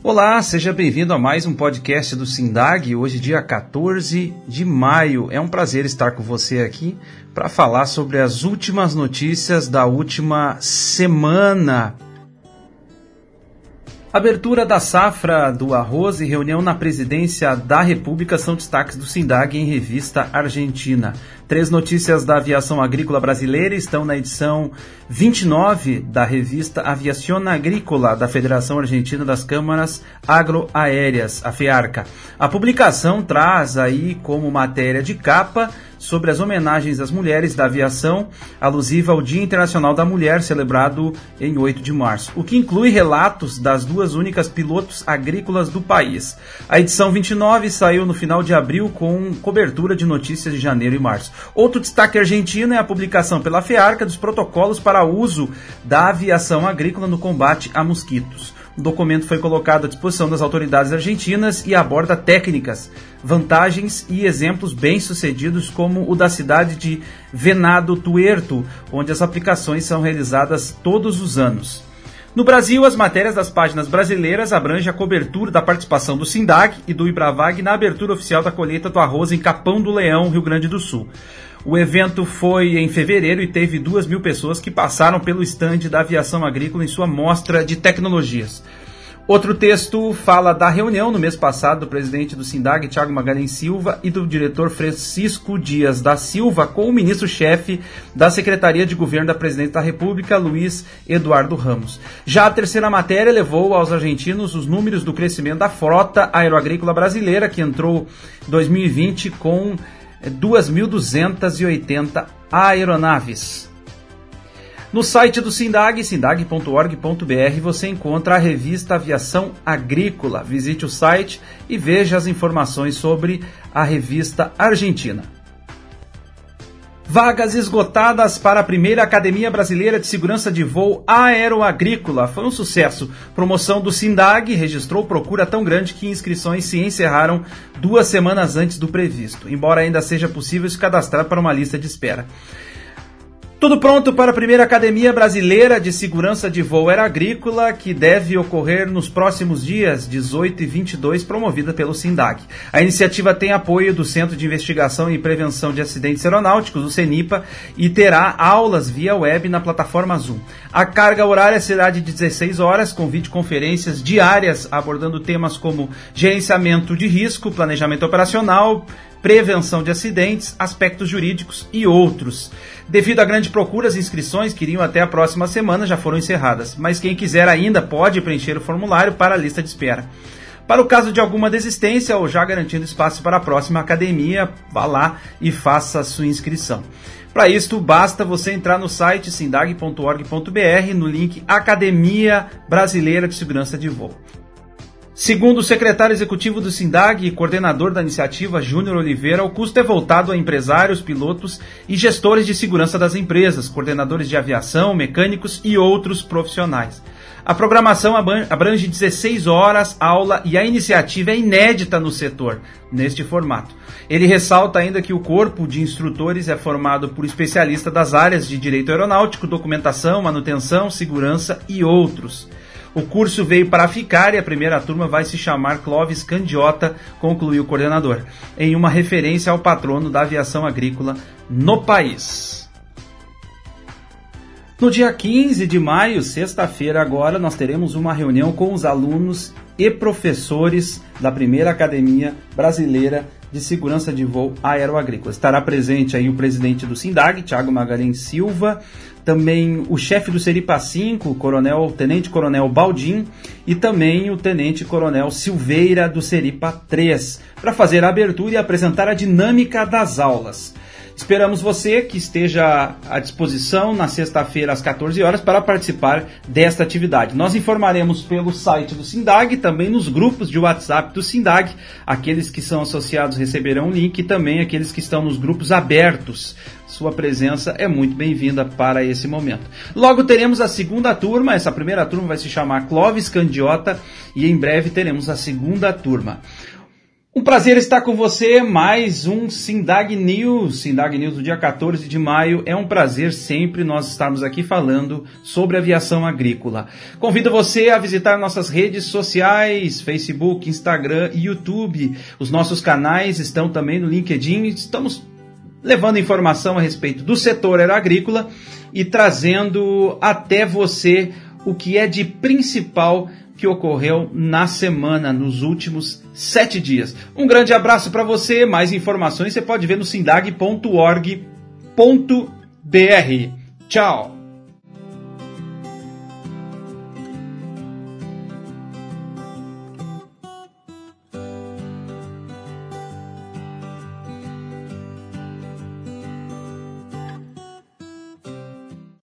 Olá, seja bem-vindo a mais um podcast do Sindag. Hoje, dia 14 de maio. É um prazer estar com você aqui para falar sobre as últimas notícias da última semana. Abertura da safra do arroz e reunião na presidência da República são destaques do Sindag em revista Argentina. Três notícias da aviação agrícola brasileira estão na edição 29 da revista Aviação Agrícola da Federação Argentina das Câmaras Agroaéreas, a FEARCA. A publicação traz aí como matéria de capa sobre as homenagens às mulheres da aviação, alusiva ao Dia Internacional da Mulher, celebrado em 8 de março, o que inclui relatos das duas únicas pilotos agrícolas do país. A edição 29 saiu no final de abril com cobertura de notícias de janeiro e março. Outro destaque argentino é a publicação pela FEARCA dos protocolos para uso da aviação agrícola no combate a mosquitos. O documento foi colocado à disposição das autoridades argentinas e aborda técnicas, vantagens e exemplos bem-sucedidos, como o da cidade de Venado Tuerto, onde as aplicações são realizadas todos os anos. No Brasil, as matérias das páginas brasileiras abrangem a cobertura da participação do SINDAG e do IBRAVAG na abertura oficial da colheita do arroz em Capão do Leão, Rio Grande do Sul. O evento foi em fevereiro e teve duas mil pessoas que passaram pelo estande da aviação agrícola em sua mostra de tecnologias. Outro texto fala da reunião no mês passado do presidente do SINDAG, Tiago Magalhães Silva, e do diretor Francisco Dias da Silva com o ministro-chefe da Secretaria de Governo da Presidente da República, Luiz Eduardo Ramos. Já a terceira matéria levou aos argentinos os números do crescimento da frota aeroagrícola brasileira, que entrou em 2020 com 2.280 aeronaves. No site do Sindag, sindag.org.br, você encontra a revista Aviação Agrícola. Visite o site e veja as informações sobre a revista argentina. Vagas esgotadas para a primeira Academia Brasileira de Segurança de Voo Aeroagrícola. Foi um sucesso. Promoção do Sindag registrou procura tão grande que inscrições se encerraram duas semanas antes do previsto, embora ainda seja possível se cadastrar para uma lista de espera. Tudo pronto para a primeira Academia Brasileira de Segurança de Voo Aeroagrícola, que deve ocorrer nos próximos dias 18 e 22, promovida pelo SINDAG. A iniciativa tem apoio do Centro de Investigação e Prevenção de Acidentes Aeronáuticos, o CENIPA, e terá aulas via web na plataforma Zoom. A carga horária será de 16 horas, com videoconferências diárias abordando temas como gerenciamento de risco, planejamento operacional, prevenção de acidentes, aspectos jurídicos e outros. Devido à grande procura, as inscrições que iriam até a próxima semana já foram encerradas, mas quem quiser ainda pode preencher o formulário para a lista de espera. Para o caso de alguma desistência ou já garantindo espaço para a próxima academia, vá lá e faça a sua inscrição. Para isto, basta você entrar no site sindag.org.br no link Academia Brasileira de Segurança de Voo. Segundo o secretário executivo do SINDAG e coordenador da iniciativa, Júnior Oliveira, o custo é voltado a empresários, pilotos e gestores de segurança das empresas, coordenadores de aviação, mecânicos e outros profissionais. A programação abrange 16 horas, aula e a iniciativa é inédita no setor, neste formato. Ele ressalta ainda que o corpo de instrutores é formado por especialistas das áreas de direito aeronáutico, documentação, manutenção, segurança e outros. O curso veio para ficar e a primeira turma vai se chamar Clóvis Candiota, concluiu o coordenador, em uma referência ao patrono da aviação agrícola no país. No dia 15 de maio, sexta-feira agora, nós teremos uma reunião com os alunos e professores da primeira Academia Brasileira de Segurança de Voo Aeroagrícola. Estará presente aí o presidente do SINDAG, Thiago Magalhães Silva, também o chefe do Seripa 5, o coronel, tenente coronel Baldim, e também o tenente coronel Silveira do Seripa 3, para fazer a abertura e apresentar a dinâmica das aulas. Esperamos você que esteja à disposição na sexta-feira às 14 horas para participar desta atividade. Nós informaremos pelo site do Sindag, também nos grupos de WhatsApp do Sindag. Aqueles que são associados receberão o link e também aqueles que estão nos grupos abertos. Sua presença é muito bem-vinda para esse momento. Logo teremos a segunda turma, essa primeira turma vai se chamar Clóvis Candiota e em breve teremos a segunda turma. Um prazer estar com você, mais um Sindag News, Sindag News do dia 14 de maio. É um prazer sempre nós estarmos aqui falando sobre aviação agrícola. Convido você a visitar nossas redes sociais, Facebook, Instagram e YouTube. Os nossos canais estão também no LinkedIn. Estamos levando informação a respeito do setor aeroagrícola e trazendo até você o que é de principal que ocorreu na semana, nos últimos sete dias. Um grande abraço para você. Mais informações você pode ver no sindag.org.br. Tchau!